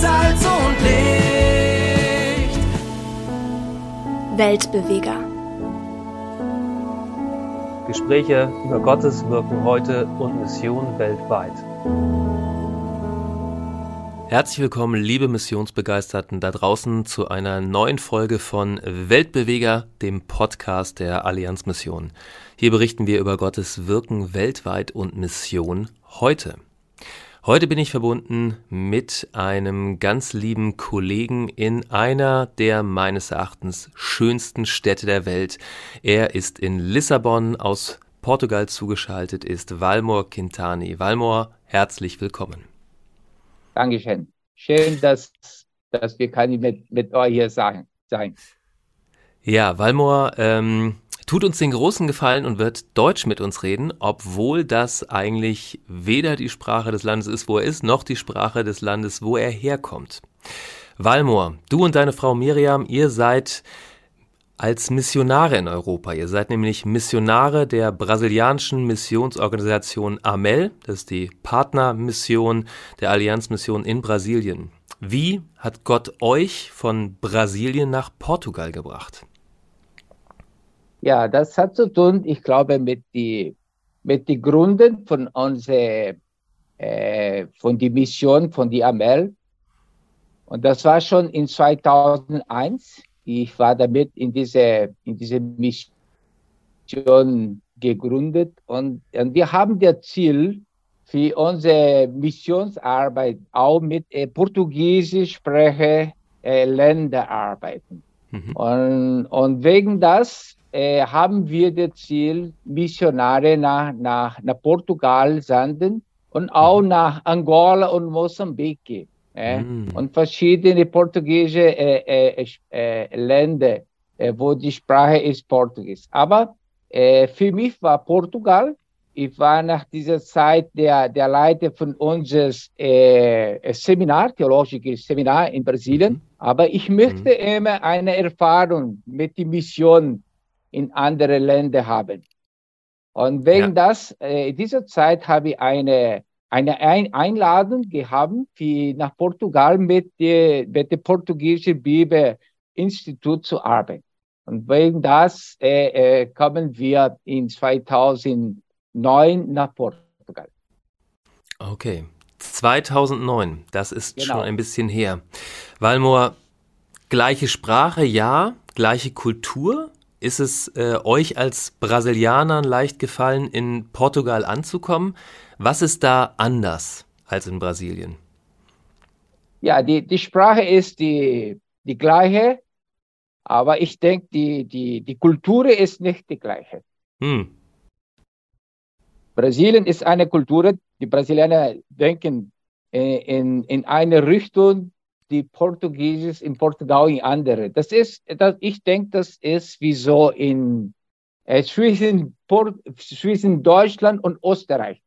Salz und Licht. Weltbeweger. Gespräche über Gottes Wirken heute und Mission weltweit. Herzlich willkommen, liebe Missionsbegeisterten da draußen, zu einer neuen Folge von Weltbeweger, dem Podcast der Allianz Mission. Hier berichten wir über Gottes Wirken weltweit und Mission heute. Heute bin ich verbunden mit einem ganz lieben Kollegen in einer der meines Erachtens schönsten Städte der Welt. Er ist in Lissabon aus Portugal zugeschaltet, ist Valmor Quintani. Valmor, herzlich willkommen. Dankeschön. Schön, dass, dass wir mit, mit euch hier sein. Ja, Valmor ähm, tut uns den großen Gefallen und wird Deutsch mit uns reden, obwohl das eigentlich weder die Sprache des Landes ist, wo er ist, noch die Sprache des Landes, wo er herkommt. Valmor, du und deine Frau Miriam, ihr seid als Missionare in Europa. Ihr seid nämlich Missionare der brasilianischen Missionsorganisation AMEL, das ist die Partnermission der Allianzmission in Brasilien. Wie hat Gott euch von Brasilien nach Portugal gebracht? Ja, das hat zu tun, ich glaube, mit die mit die Gründen von unserer äh, von die Mission von die AMEL. Und das war schon in 2001 ich war damit in diese, in diese Mission gegründet und, und wir haben das Ziel für unsere Missionsarbeit auch mit äh, Portugiesisch spreche äh, Länder arbeiten. Mhm. Und, und wegen das äh, haben wir das Ziel, Missionare nach, nach, nach Portugal senden und auch mhm. nach Angola und Mosambik. Äh, mm. und verschiedene portugiesische äh, äh, äh, Länder, äh, wo die Sprache ist Portugies. Aber für mich war Portugal, ich war nach dieser Zeit der, der Leiter von unserem Seminar, theologisches Seminar in Brasilien, mhm. aber ich möchte mhm. immer eine Erfahrung mit der Mission in andere Länder haben. Und wegen ja. das, in dieser Zeit habe ich eine eine Einladung gehabt für nach Portugal mit dem mit der portugiesischen Bibel-Institut zu arbeiten. Und wegen das äh, äh, kommen wir in 2009 nach Portugal. Okay, 2009, das ist genau. schon ein bisschen her. Valmor, gleiche Sprache, ja, gleiche Kultur. Ist es äh, euch als Brasilianern leicht gefallen, in Portugal anzukommen? Was ist da anders als in Brasilien? Ja, die, die Sprache ist die, die gleiche, aber ich denke, die, die, die Kultur ist nicht die gleiche. Hm. Brasilien ist eine Kultur, die Brasilianer denken äh, in, in eine Richtung, die Portugiesisch in Portugal in andere. Das ist, das, ich denke, das ist wie so in äh, zwischen, Port, zwischen Deutschland und Österreich.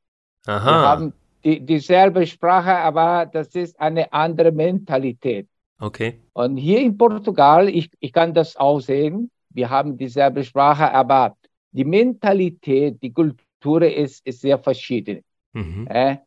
Aha. Wir haben die, dieselbe Sprache, aber das ist eine andere Mentalität. Okay. Und hier in Portugal, ich, ich kann das auch sehen, wir haben dieselbe Sprache, aber die Mentalität, die Kultur ist, ist sehr verschieden. Mhm. Äh,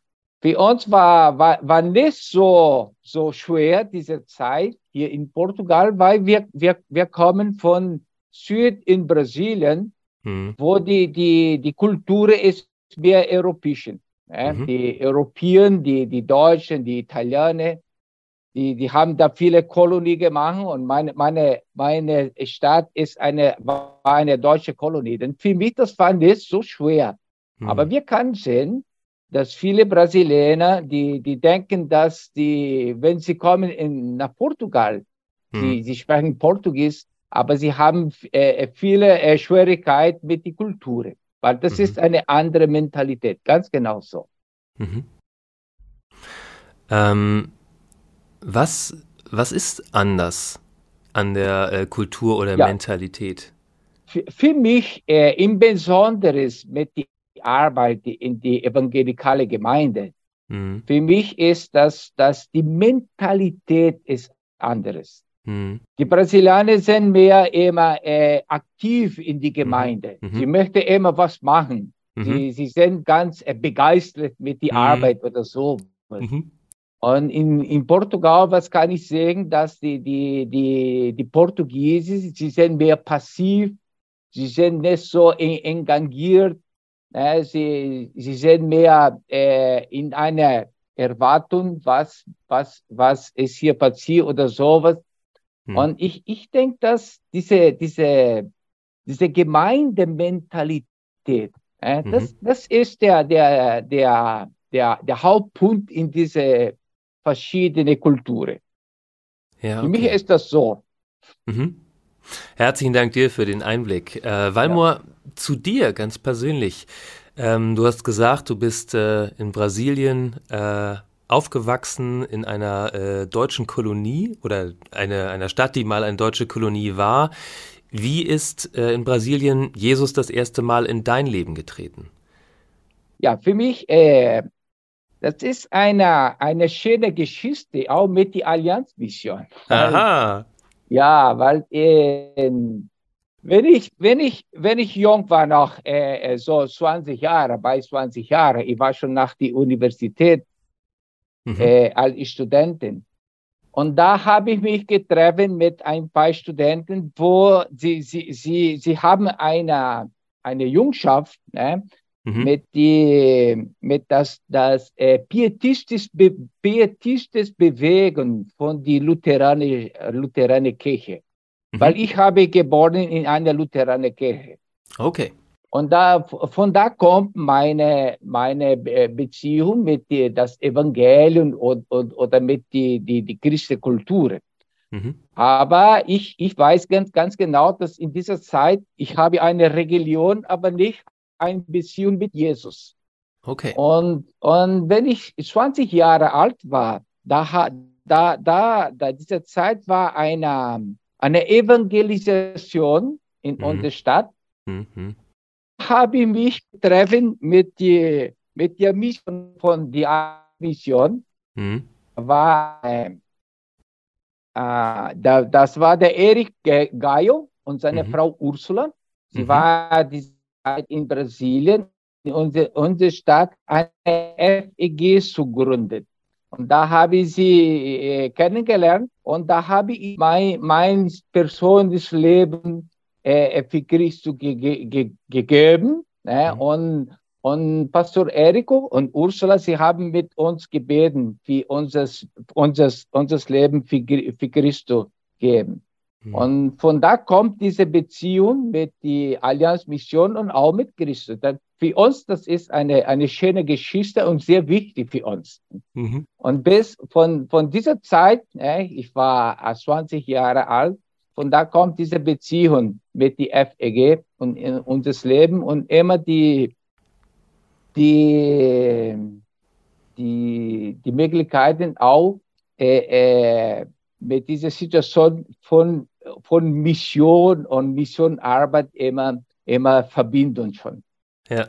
für uns war, war, war nicht so, so schwer diese Zeit hier in Portugal, weil wir, wir, wir kommen von Süd in Brasilien, mhm. wo die, die, die Kultur ist mehr europäisch. Ja, mhm. Die Europäer, die, die Deutschen, die Italiener, die, die haben da viele Kolonien gemacht und meine, meine, meine Stadt ist eine, war eine deutsche Kolonie. Denn für mich das war nicht so schwer. Mhm. Aber wir können sehen, dass viele Brasilianer, die, die denken, dass die, wenn sie kommen in, nach Portugal, mhm. sie, sie sprechen Portugies, aber sie haben äh, viele äh, Schwierigkeiten mit der Kultur. Weil das mhm. ist eine andere Mentalität, ganz genau so. Mhm. Ähm, was, was ist anders an der äh, Kultur oder ja. Mentalität? Für, für mich äh, im Besonderen mit der Arbeit in die evangelikale Gemeinde, mhm. für mich ist das, dass die Mentalität ist anderes. Mhm. Die Brasilianer sind mehr immer äh, aktiv in die mhm. Gemeinde. Mhm. Sie möchten immer was machen. Mhm. Sie, sie sind ganz äh, begeistert mit der mhm. Arbeit oder so. Und in, in Portugal, was kann ich sagen, dass die, die, die, die Portugiesen, sie sind mehr passiv, sie sind nicht so engagiert, äh, sie, sie sind mehr äh, in einer Erwartung, was, was, was ist hier passiert oder sowas. Hm. Und ich, ich denke, dass diese, diese, diese Gemeindementalität, äh, mhm. das, das ist der, der, der, der, der Hauptpunkt in diese verschiedene Kulturen. Ja, okay. Für mich ist das so. Mhm. Herzlichen Dank dir für den Einblick. Äh, Valmor, ja. Zu dir ganz persönlich. Ähm, du hast gesagt, du bist äh, in Brasilien äh, aufgewachsen in einer äh, deutschen Kolonie oder eine, einer Stadt, die mal eine deutsche Kolonie war. Wie ist äh, in Brasilien Jesus das erste Mal in dein Leben getreten? Ja, für mich, äh, das ist eine, eine schöne Geschichte, auch mit der Allianzmission. Aha. Ja, weil ähm, wenn ich, wenn ich, wenn ich jung war, noch äh, äh so 20 Jahre, bei 20 Jahren, ich war schon nach der Universität mhm. äh, als Studentin. Und da habe ich mich getroffen mit ein paar Studenten, wo sie, sie, sie, sie haben eine, eine Jungschaft, ne, mhm. mit, die, mit das, das äh, pietistisches, Be pietistisches Bewegen von der Lutheraner, Lutheraner Kirche. Mhm. Weil ich habe geboren in einer Lutheraner Kirche. Okay. Und da, von da kommt meine, meine Beziehung mit die, das Evangelium und, und, oder mit die, die, die christliche Kultur. Mhm. Aber ich, ich weiß ganz, ganz genau, dass in dieser Zeit, ich habe eine Religion, aber nicht eine Beziehung mit Jesus. Okay. Und, und wenn ich 20 Jahre alt war, da, da, da, da diese Zeit war eine, eine Evangelisation in mhm. unserer Stadt. Mhm. Habe ich mich getroffen mit, die, mit der Mission von der Mission. Mhm. War, äh, äh, da, das war der Erik Gaio und seine mhm. Frau Ursula. Sie mhm. war die Zeit in Brasilien, in unsere, unsere Stadt eine FEG gegründet. Und da habe ich sie äh, kennengelernt und da habe ich mein, mein persönliches Leben äh, für Christus ge ge gegeben. Ne? Mhm. Und, und Pastor Eriko und Ursula, sie haben mit uns gebeten, für unser, unser, unser Leben für, für Christus geben. Mhm. Und von da kommt diese Beziehung mit der Allianz Mission und auch mit Christus. Für uns, das ist eine, eine schöne Geschichte und sehr wichtig für uns. Mhm. Und bis von, von dieser Zeit, äh, ich war 20 Jahre alt, von da kommt diese Beziehung mit der FEG und in unser Leben und immer die, die, die, die Möglichkeiten auch äh, äh, mit dieser Situation von von Mission und Missionarbeit immer, immer verbinden schon. Ja.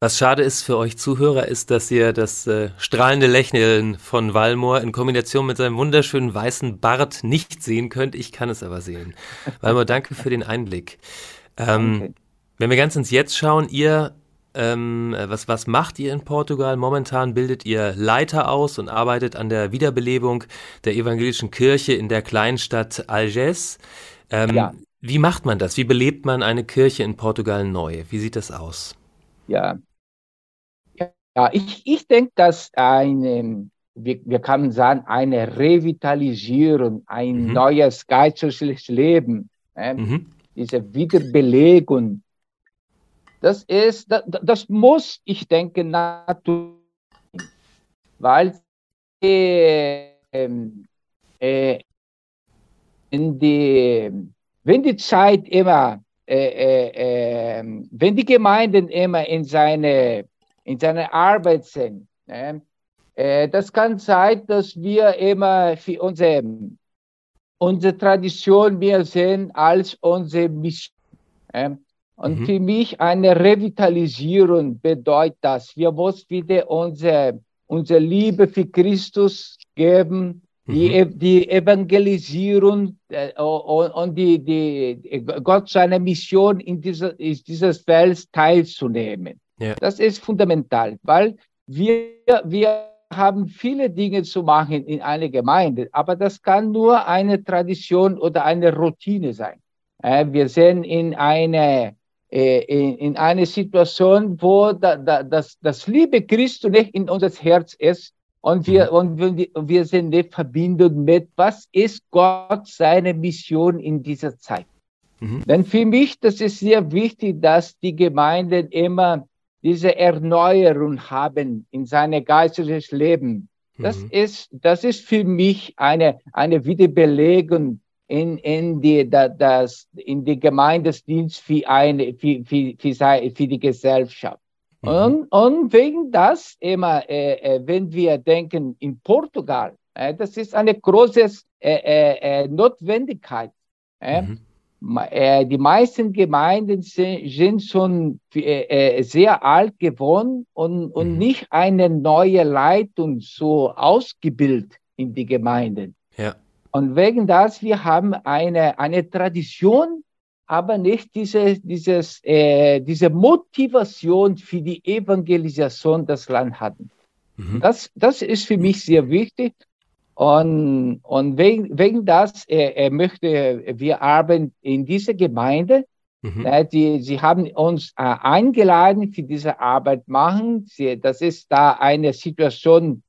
Was schade ist für euch Zuhörer, ist, dass ihr das äh, strahlende Lächeln von Walmor in Kombination mit seinem wunderschönen weißen Bart nicht sehen könnt. Ich kann es aber sehen. Walmor, danke für den Einblick. Ähm, okay. Wenn wir ganz ins Jetzt schauen, ihr ähm, was, was macht ihr in Portugal? Momentan bildet ihr Leiter aus und arbeitet an der Wiederbelebung der evangelischen Kirche in der Kleinstadt Algés. Ähm, ja. Wie macht man das? Wie belebt man eine Kirche in Portugal neu? Wie sieht das aus? Ja, ja ich, ich denke, dass eine, wir, wir können sagen, eine Revitalisierung, ein mhm. neues geistliches Leben, äh, mhm. diese Wiederbelegung das ist, das, das muss, ich denke, natürlich, weil äh, äh, in die, wenn die Zeit immer, äh, äh ähm, wenn die Gemeinden immer in seine, in seine Arbeit sind, ne, äh, das kann sein, dass wir immer für unsere, unsere Tradition mehr sehen als unsere Mission. Ne. Und mhm. für mich eine Revitalisierung bedeutet das, wir müssen wieder unsere, unsere Liebe für Christus geben. Die, e, die Evangelisierung äh, und die, die, Gott seine Mission in dieser, in dieses Feld teilzunehmen. Ja. Das ist fundamental, weil wir, wir haben viele Dinge zu machen in einer Gemeinde, aber das kann nur eine Tradition oder eine Routine sein. Wir sind in eine, in, in eine Situation, wo da, da, das, das Liebe Christus nicht in unser Herz ist und wir, mhm. und wir, wir sind nicht verbunden mit, was ist Gott seine Mission in dieser Zeit. Mhm. Denn für mich, das ist sehr wichtig, dass die Gemeinden immer diese Erneuerung haben in seinem geistliches Leben. Das mhm. ist, das ist für mich eine, eine Wiederbelegung in, in die, das, in die Gemeindesdienst für eine, für, für, für, für die Gesellschaft. Mhm. Und, und wegen das immer, äh, äh, wenn wir denken in Portugal, äh, das ist eine große äh, äh, äh, Notwendigkeit. Mhm. Äh, die meisten Gemeinden sind, schon sehr alt geworden und, und mhm. nicht eine neue Leitung so ausgebildet in die Gemeinden. Ja. Und wegen das, wir haben eine, eine Tradition, aber nicht diese, dieses, äh, diese Motivation für die Evangelisation des Land hatten. Mhm. Das, das ist für mich sehr wichtig. Und, und wegen, wegen das äh, äh, möchte wir arbeiten in dieser Gemeinde. Mhm. Äh, die, sie haben uns äh, eingeladen für diese Arbeit machen. Sie, das ist da eine Situation,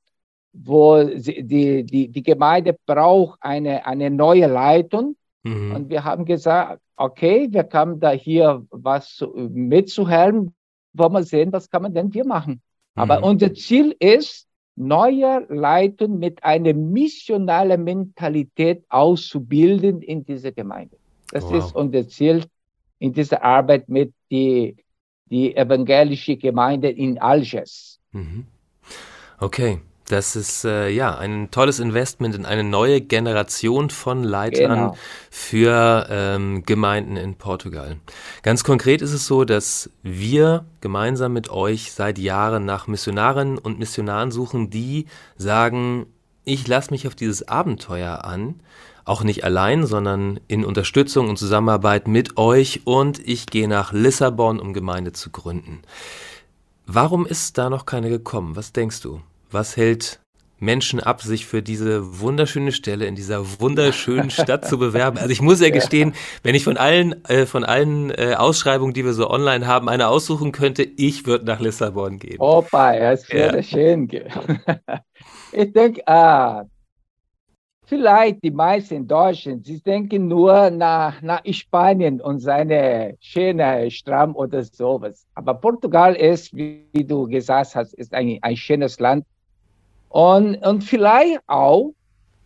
wo sie, die, die, die Gemeinde braucht eine, eine neue Leitung. Mhm. Und wir haben gesagt, okay, wir können da hier was mitzuhelfen. Wollen wir sehen, was kann man denn hier machen? Aber mhm. unser Ziel ist, neue Leitung mit einer missionalen Mentalität auszubilden in dieser Gemeinde. Das wow. ist unser Ziel in dieser Arbeit mit die, die evangelische Gemeinde in Algiers. Mhm. Okay. Das ist äh, ja ein tolles Investment in eine neue Generation von Leitern genau. für ähm, Gemeinden in Portugal. Ganz konkret ist es so, dass wir gemeinsam mit euch seit Jahren nach Missionarinnen und Missionaren suchen, die sagen, ich lasse mich auf dieses Abenteuer an, auch nicht allein, sondern in Unterstützung und Zusammenarbeit mit euch und ich gehe nach Lissabon, um Gemeinde zu gründen. Warum ist da noch keine gekommen? Was denkst du? Was hält Menschen ab, sich für diese wunderschöne Stelle in dieser wunderschönen Stadt zu bewerben. Also ich muss ja gestehen, wenn ich von allen, äh, von allen äh, Ausschreibungen, die wir so online haben, eine aussuchen könnte, ich würde nach Lissabon gehen. Opa, es würde ja. schön gehen. ich denke, ah, vielleicht die meisten Deutschen, sie denken nur nach, nach Spanien und seine schöne Stramm oder sowas. Aber Portugal ist, wie du gesagt hast, ist ein, ein schönes Land und, und vielleicht auch,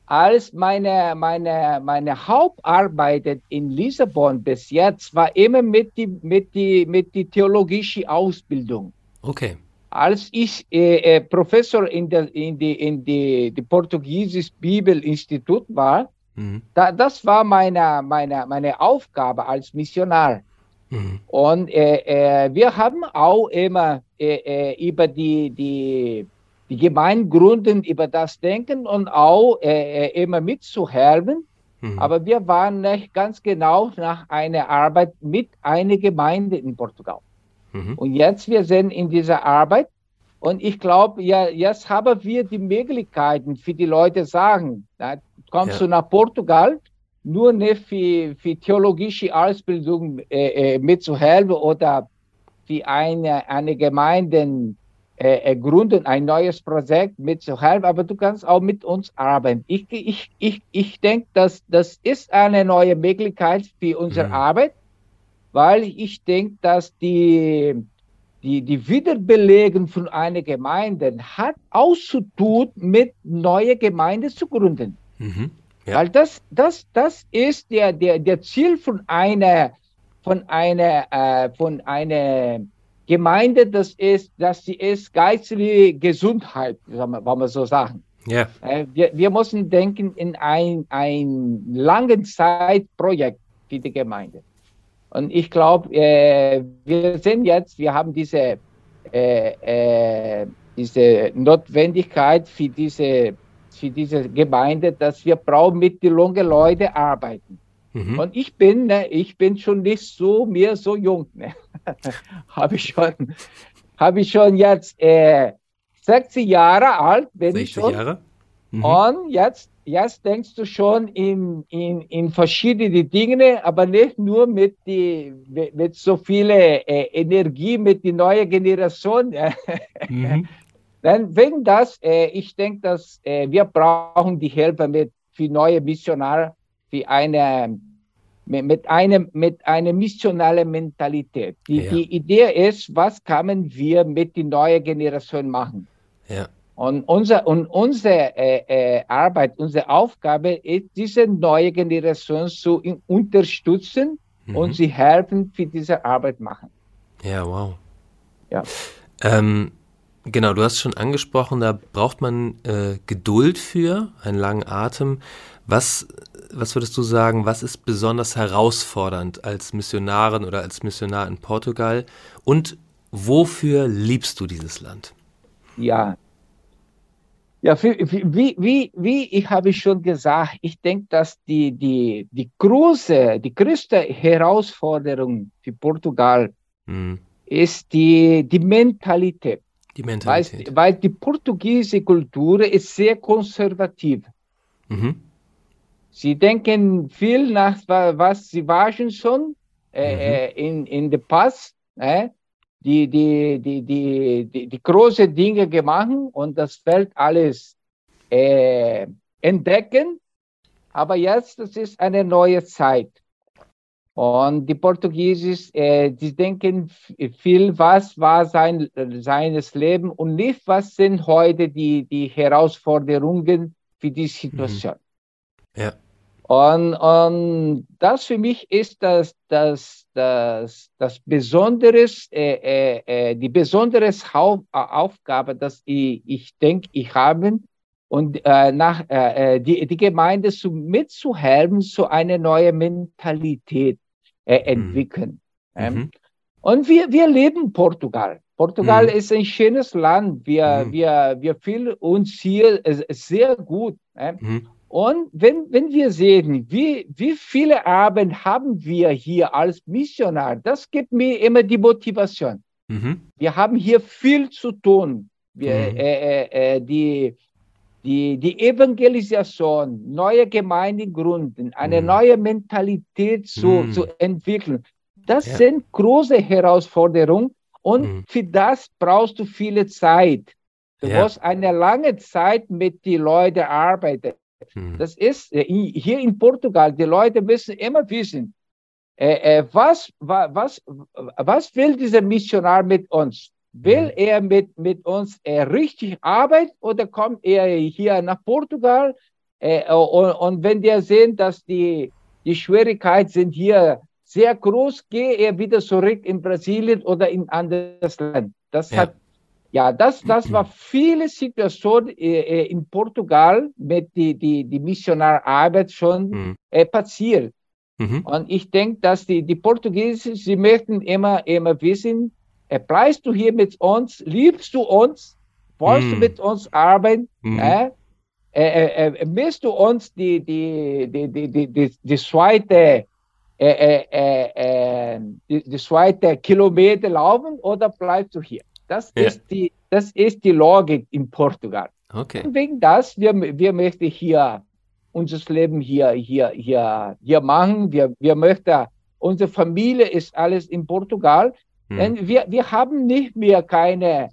als meine, meine, meine Hauptarbeit in Lissabon bis jetzt war immer mit die, mit die, mit die theologische Ausbildung. Okay. Als ich äh, äh, Professor in der in die in die, die portugiesische Bibelinstitut war, mhm. da, das war meine, meine, meine Aufgabe als Missionar. Mhm. Und äh, äh wir haben auch immer äh, äh, über die, die die Gemeingründen über das denken und auch äh, äh, immer mitzuhelfen. Mhm. Aber wir waren nicht ganz genau nach einer Arbeit mit einer Gemeinde in Portugal. Mhm. Und jetzt wir sind in dieser Arbeit und ich glaube, ja, jetzt haben wir die Möglichkeiten für die Leute sagen, na, kommst ja. du nach Portugal, nur nicht für, für theologische Ausbildung äh, äh, mitzuhelfen oder für eine, eine Gemeinde äh, gründen, ein neues Projekt mitzuhelfen, aber du kannst auch mit uns arbeiten. Ich, ich, ich, ich denke, dass das ist eine neue Möglichkeit für unsere mhm. Arbeit, weil ich denke, dass die, die, die Wiederbelegung von einer Gemeinde hat auch zu tun mit neue Gemeinde zu gründen. Mhm. Ja. Weil das, das, das ist der, der, der Ziel von einer, von einer, äh, von einer Gemeinde, das ist, dass sie ist geistliche Gesundheit, wollen wir so sagen. Ja. Äh, wir, wir müssen denken in ein, ein langen Zeitprojekt für die Gemeinde. Und ich glaube, äh, wir sind jetzt, wir haben diese, äh, äh, diese Notwendigkeit für diese, für diese Gemeinde, dass wir brauchen mit den jungen Leuten arbeiten. Mhm. Und ich bin, ne, ich bin schon nicht so mehr so jung. Ne? habe ich schon, habe ich schon jetzt äh, 60 Jahre alt bin 60 ich schon. Jahre? Mhm. Und jetzt, jetzt denkst du schon in, in, in verschiedene Dinge, aber nicht nur mit, die, mit, mit so viel äh, Energie, mit der neuen Generation. Mhm. Denn wegen das, äh, ich denke, dass äh, wir brauchen die Hilfe mit für neue Missionare, für eine mit einem mit einer missionalen Mentalität. Die, ja. die Idee ist, was können wir mit der neuen Generation machen? Ja. Und, unser, und unsere äh, äh, Arbeit, unsere Aufgabe ist, diese neue Generation zu unterstützen mhm. und sie helfen für diese Arbeit machen. Ja, wow. Ja. Ähm, genau, du hast schon angesprochen, da braucht man äh, Geduld für, einen langen Atem. Was, was würdest du sagen, was ist besonders herausfordernd als Missionarin oder als Missionar in Portugal? Und wofür liebst du dieses Land? Ja, ja, wie, wie, wie ich habe schon gesagt, ich denke, dass die, die, die große, die größte Herausforderung für Portugal mhm. ist die, die Mentalität. Die Mentalität. Weil, weil die portugiesische Kultur ist sehr konservativ. Mhm. Sie denken viel nach, was sie waren schon äh, mhm. Äh, in, in der Pass. Äh? die, die, die, die, die, die große Dinge gemacht und das Feld alles äh, entdecken. Aber jetzt, das ist eine neue Zeit. Und die Portugiesen, äh, die denken viel, was war sein seines Leben und nicht, was sind heute die, die Herausforderungen für die Situation. Mhm. Ja. Und, und das für mich ist das, das, das, das Besonderes, äh, äh, äh die besondere Aufgabe, dass ich, ich denke, ich habe und äh, nach, äh, äh, die, die Gemeinde zu, mitzuhelfen, so eine neue Mentalität äh, mhm. entwickeln. Ähm, mhm. Und wir, wir leben Portugal. Portugal mhm. ist ein schönes Land. Wir, mhm. wir, wir fühlen uns hier sehr gut. Mhm. Und wenn, wenn wir sehen, wie, wie viele Abend haben wir hier als Missionar, das gibt mir immer die Motivation. Mhm. Wir haben hier viel zu tun. Wir, mhm. äh, äh, äh die, die, die Evangelisation, neue Gemeinden gründen, eine mhm. neue Mentalität zu, mhm. zu entwickeln, das ja. sind große Herausforderungen und mhm. für das brauchst du viele Zeit. Du ja. musst eine lange Zeit mit den Leuten arbeiten. Hm. Das ist äh, hier in Portugal, die Leute müssen immer wissen, äh, äh, was, was, was will dieser Missionar mit uns? Will hm. er mit, mit uns äh, richtig arbeiten oder kommt er hier nach Portugal? Äh, und, und, wenn wir sehen, dass die, die Schwierigkeiten sind hier sehr groß, gehe er wieder zurück in Brasilien oder in anderes Land. Das ja. hat ja, das, das war viele Situationen äh, äh, in Portugal mit die, die, die Missionararbeit schon mhm. äh, passiert. Mhm. Und ich denke, dass die, die Portugiesen, sie möchten immer, immer wissen, äh, bleibst du hier mit uns, liebst du uns, wolltest mhm. du mit uns arbeiten, mhm. äh, äh, äh, willst du uns die, die, die, die, die, die, die zweite äh, äh, die, die zweite Kilometer laufen oder bleibst du hier? Das, ja. ist, die, das ist die Logik in Portugal. Okay. Und wegen das, wir, wir möchten hier unser Leben hier, hier, hier, hier machen. Wir, wir möchten, unsere Familie ist alles in Portugal. Hm. Denn wir, wir haben nicht mehr keine,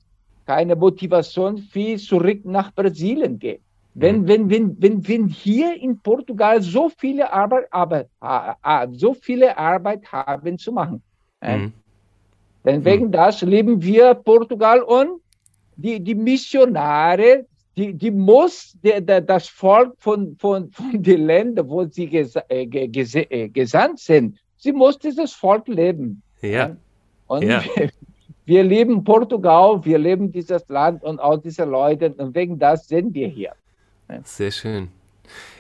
keine Motivation, viel zurück nach Brasilien gehen. Wenn, hm. wenn, wenn, wenn, wenn hier in Portugal so viele Arbeit, Arbeit, so viele Arbeit haben zu machen. Hm. Denn hm. wegen das lieben wir Portugal und die, die Missionare, die, die muss der, der, das Volk von, von, von den Ländern, wo sie ges, äh, ges, äh, gesandt sind, sie muss dieses Volk leben. Ja. Und ja. Wir, wir lieben Portugal, wir lieben dieses Land und auch diese Leute und wegen das sind wir hier. Sehr schön.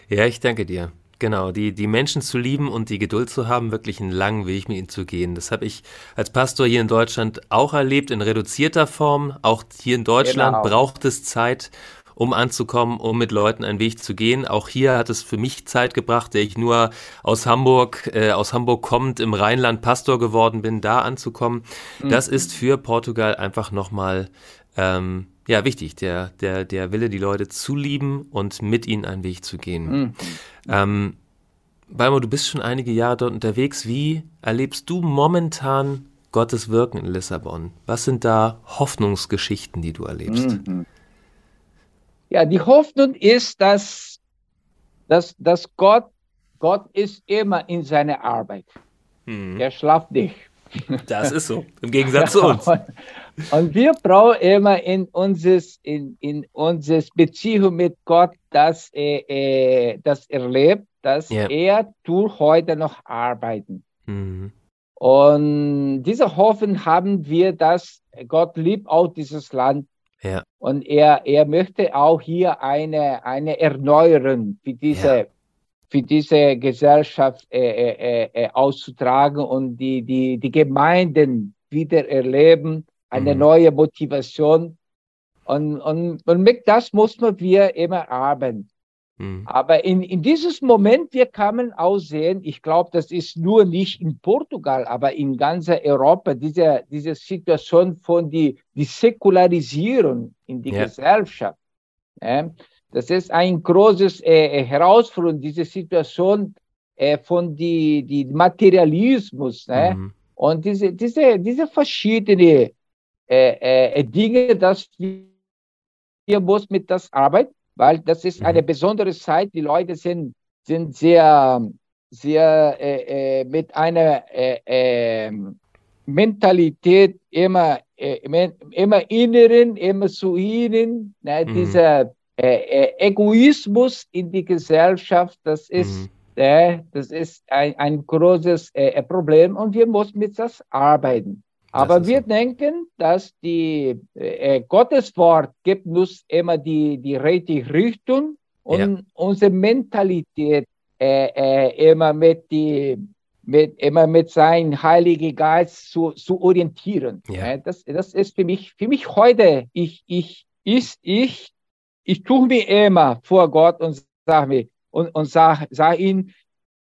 Ja, ich danke dir. Genau, die, die Menschen zu lieben und die Geduld zu haben, wirklich einen langen Weg mit ihnen zu gehen. Das habe ich als Pastor hier in Deutschland auch erlebt, in reduzierter Form. Auch hier in Deutschland genau. braucht es Zeit, um anzukommen, um mit Leuten einen Weg zu gehen. Auch hier hat es für mich Zeit gebracht, der ich nur aus Hamburg, äh, aus Hamburg kommend im Rheinland Pastor geworden bin, da anzukommen. Mhm. Das ist für Portugal einfach nochmal ähm, ja, wichtig, der, der, der Wille, die Leute zu lieben und mit ihnen einen Weg zu gehen. Mhm. Ähm, Balmo, du bist schon einige Jahre dort unterwegs. Wie erlebst du momentan Gottes Wirken in Lissabon? Was sind da Hoffnungsgeschichten, die du erlebst? Mhm. Ja, die Hoffnung ist, dass, dass, dass Gott, Gott ist immer in seiner Arbeit. Mhm. Er schlaft nicht. Das ist so, im Gegensatz zu uns. Und wir brauchen immer in unseres, in, in unseres Beziehung mit Gott das, äh, äh, das erlebt, dass yeah. er tut heute noch arbeiten. Mhm. Und diese Hoffnung haben wir, dass Gott liebt auch dieses Land. Ja. Und er, er möchte auch hier eine, eine Erneuerung für diese, ja. für diese Gesellschaft äh, äh, äh, auszutragen und die, die, die Gemeinden wieder erleben eine mhm. neue Motivation. Und, und, und mit das muss man wir immer arbeiten. Mhm. Aber in, in dieses Moment, wir kamen auch sehen, ich glaube, das ist nur nicht in Portugal, aber in ganz Europa, diese, diese Situation von die, die Säkularisierung in die ja. Gesellschaft. Ja, das ist ein großes äh, äh Herausforderung, diese Situation äh, von die, die Materialismus ne? Mhm. und diese, diese, diese verschiedene äh, äh, Dinge, dass wir muss mit das arbeiten, weil das ist eine mhm. besondere Zeit. Die Leute sind, sind sehr, sehr äh, äh mit einer äh, ähm, Mentalität immer, äh, immer inneren, immer zu ihnen. Ne? Mhm. Dieser Egoismus in die Gesellschaft, das ist, mhm. das ist ein, ein großes Problem und wir müssen mit das arbeiten. Aber wir so. denken, dass die äh, Gottes Wort gibt uns immer die, die richtige Richtung und ja. unsere Mentalität äh, äh, immer mit die mit, immer mit seinem Heiligen Geist zu, zu orientieren. Ja. Das, das ist für mich, für mich heute, ich, ich, ist, ich, ich tue mir immer vor Gott und sage mir, und, und sage sag ihm,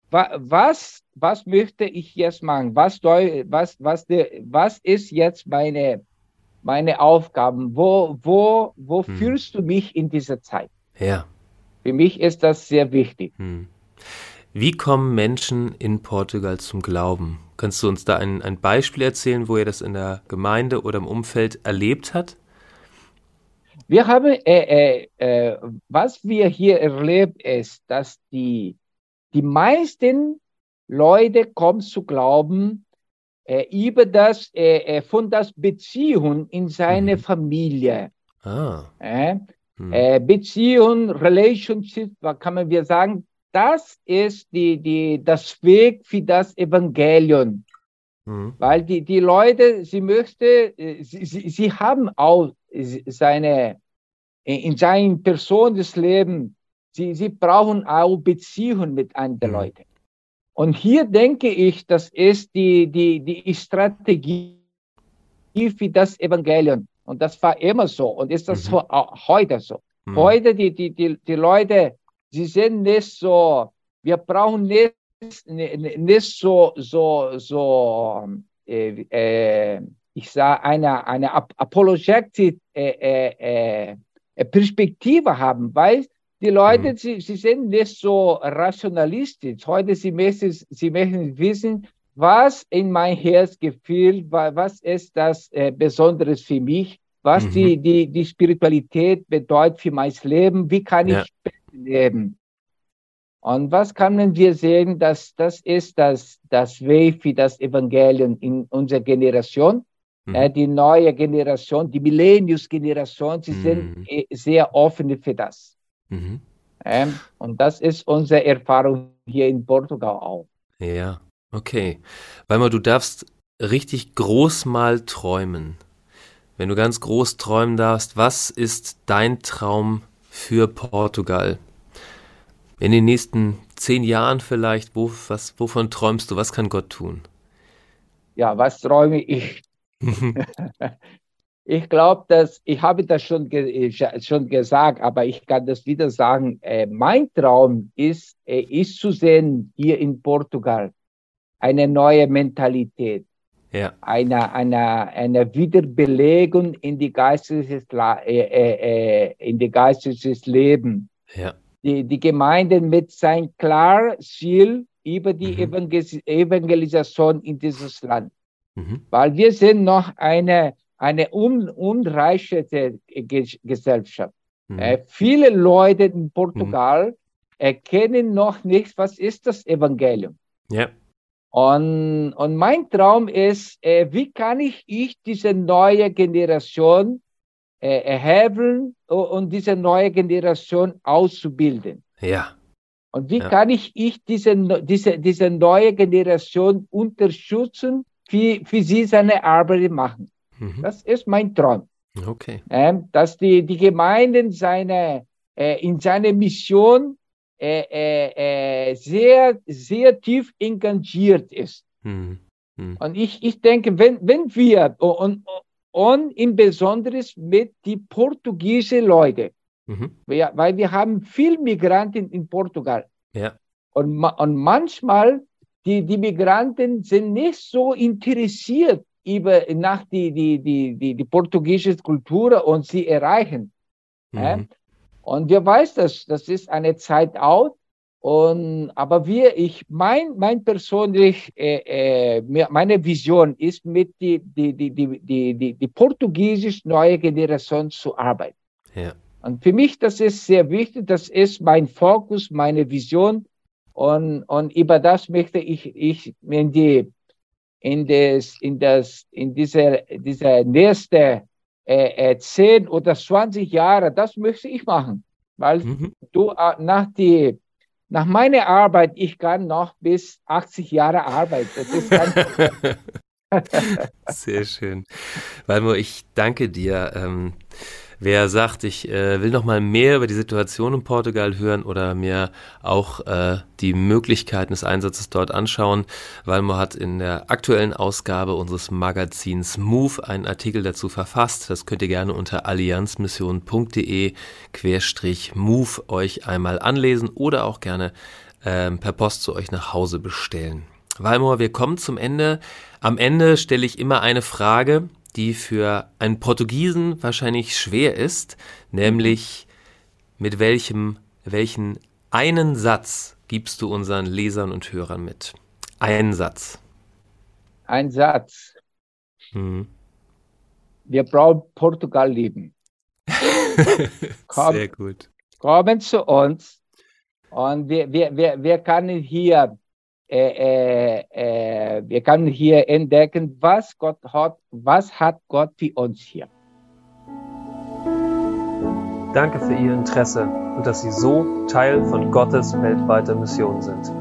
was, was möchte ich jetzt machen? Was, was, was, was ist jetzt meine, meine Aufgaben? Wo, wo, wo hm. fühlst du mich in dieser Zeit? Ja. Für mich ist das sehr wichtig. Hm. Wie kommen Menschen in Portugal zum Glauben? Kannst du uns da ein, ein Beispiel erzählen, wo ihr das in der Gemeinde oder im Umfeld erlebt hat? Wir haben, äh, äh, äh, was wir hier erlebt, ist, dass die die meisten Leute kommen zu glauben äh, über das, äh, von das Beziehung in seine mhm. Familie. Ah. Mhm. Äh, Beziehung, Relationship, was kann man wir sagen, das ist die, die, das Weg für das Evangelium. Mhm. Weil die, die Leute, sie möchte, äh, sie, sie, sie haben auch seine, in seiner Person des Lebens Sie, sie brauchen auch Beziehungen mit anderen mhm. Leuten. Und hier denke ich, das ist die, die, die Strategie für das Evangelium. Und das war immer so und ist das mhm. auch heute so. Mhm. Heute, die, die, die, die Leute, sie sind nicht so, wir brauchen nicht, nicht so, so, so, äh, äh, ich sage, eine, eine Apologetic äh, äh, äh, Perspektive haben, weil die Leute, mhm. sie, sie sind nicht so rationalistisch. Heute, sie müssen, sie möchten wissen, was in mein Herz gefühlt, was ist das äh, Besonderes für mich, was mhm. die, die, die Spiritualität bedeutet für mein Leben, wie kann ja. ich leben. Und was können wir sehen, dass das ist das, das Weg für das Evangelium in unserer Generation. Mhm. Äh, die neue Generation, die Millennius-Generation, sie mhm. sind äh, sehr offen für das. Mhm. Ähm, und das ist unsere Erfahrung hier in Portugal auch. Ja, okay. Weil du darfst richtig groß mal träumen. Wenn du ganz groß träumen darfst, was ist dein Traum für Portugal? In den nächsten zehn Jahren vielleicht, wo, was, wovon träumst du? Was kann Gott tun? Ja, was träume ich? Ich glaube, dass ich habe das schon, ge schon gesagt, aber ich kann das wieder sagen. Äh, mein Traum ist, äh, ist zu sehen hier in Portugal eine neue Mentalität. ja. einer, einer, einer Wiederbelegung in die geistiges, äh, äh, äh, in die geistiges Leben. Ja. Die, die Gemeinden mit sein klares Ziel über die mhm. Evangelisation in dieses Land. Mhm. Weil wir sind noch eine, eine un, unreicherte Gesellschaft. Mhm. Äh, viele Leute in Portugal mhm. erkennen noch nicht, was ist das Evangelium. Ja. Und, und mein Traum ist, äh, wie kann ich, ich diese neue Generation äh, erheben und diese neue Generation auszubilden. Ja. Und wie ja. kann ich, ich diese, diese, diese neue Generation unterstützen, wie, wie sie seine Arbeit machen? Mhm. Das ist mein Traum. Okay. Ähm, dass die, die Gemeinden seine, äh, in seiner Mission äh, äh, äh, sehr, sehr tief engagiert ist. Mhm. Mhm. Und ich, ich denke, wenn, wenn wir, und, und im Besonderen mit die portugiesischen Leute, mhm. wir, weil wir haben viel Migranten in Portugal. Ja. Und, und manchmal die, die Migranten sind nicht so interessiert über, nach die, die, die, die, die portugiesische Kultur und sie erreichen. Mhm. Ja? Und wir weiß, dass das ist eine Zeit out. Und, aber wir, ich, mein, mein persönlich, äh, äh, meine Vision ist mit die, die, die, die, die, die, die portugiesische neue Generation zu arbeiten. Ja. Und für mich, das ist sehr wichtig, das ist mein Fokus, meine Vision. Und, und über das möchte ich, ich in die, in das, in das, in diese, diese nächste äh, äh, 10 oder 20 Jahre, das möchte ich machen. Weil mhm. du äh, nach die, nach meiner Arbeit, ich kann noch bis 80 Jahre arbeiten. Sehr schön. Walmo, ich danke dir. Ähm, Wer sagt, ich äh, will noch mal mehr über die Situation in Portugal hören oder mir auch äh, die Möglichkeiten des Einsatzes dort anschauen, Walmo hat in der aktuellen Ausgabe unseres Magazins Move einen Artikel dazu verfasst. Das könnt ihr gerne unter allianzmission.de-move euch einmal anlesen oder auch gerne äh, per Post zu euch nach Hause bestellen. Walmor, wir kommen zum Ende. Am Ende stelle ich immer eine Frage, die für einen Portugiesen wahrscheinlich schwer ist, nämlich mit welchem, welchen einen Satz gibst du unseren Lesern und Hörern mit? Einen Satz. Ein Satz. Hm. Wir brauchen Portugal lieben. Komm, Sehr gut. Kommen zu uns und wir, wir, wir, wir können hier äh, äh, wir können hier entdecken, was Gott hat, was hat Gott für uns hier. Danke für Ihr Interesse und dass Sie so Teil von Gottes weltweiter Mission sind.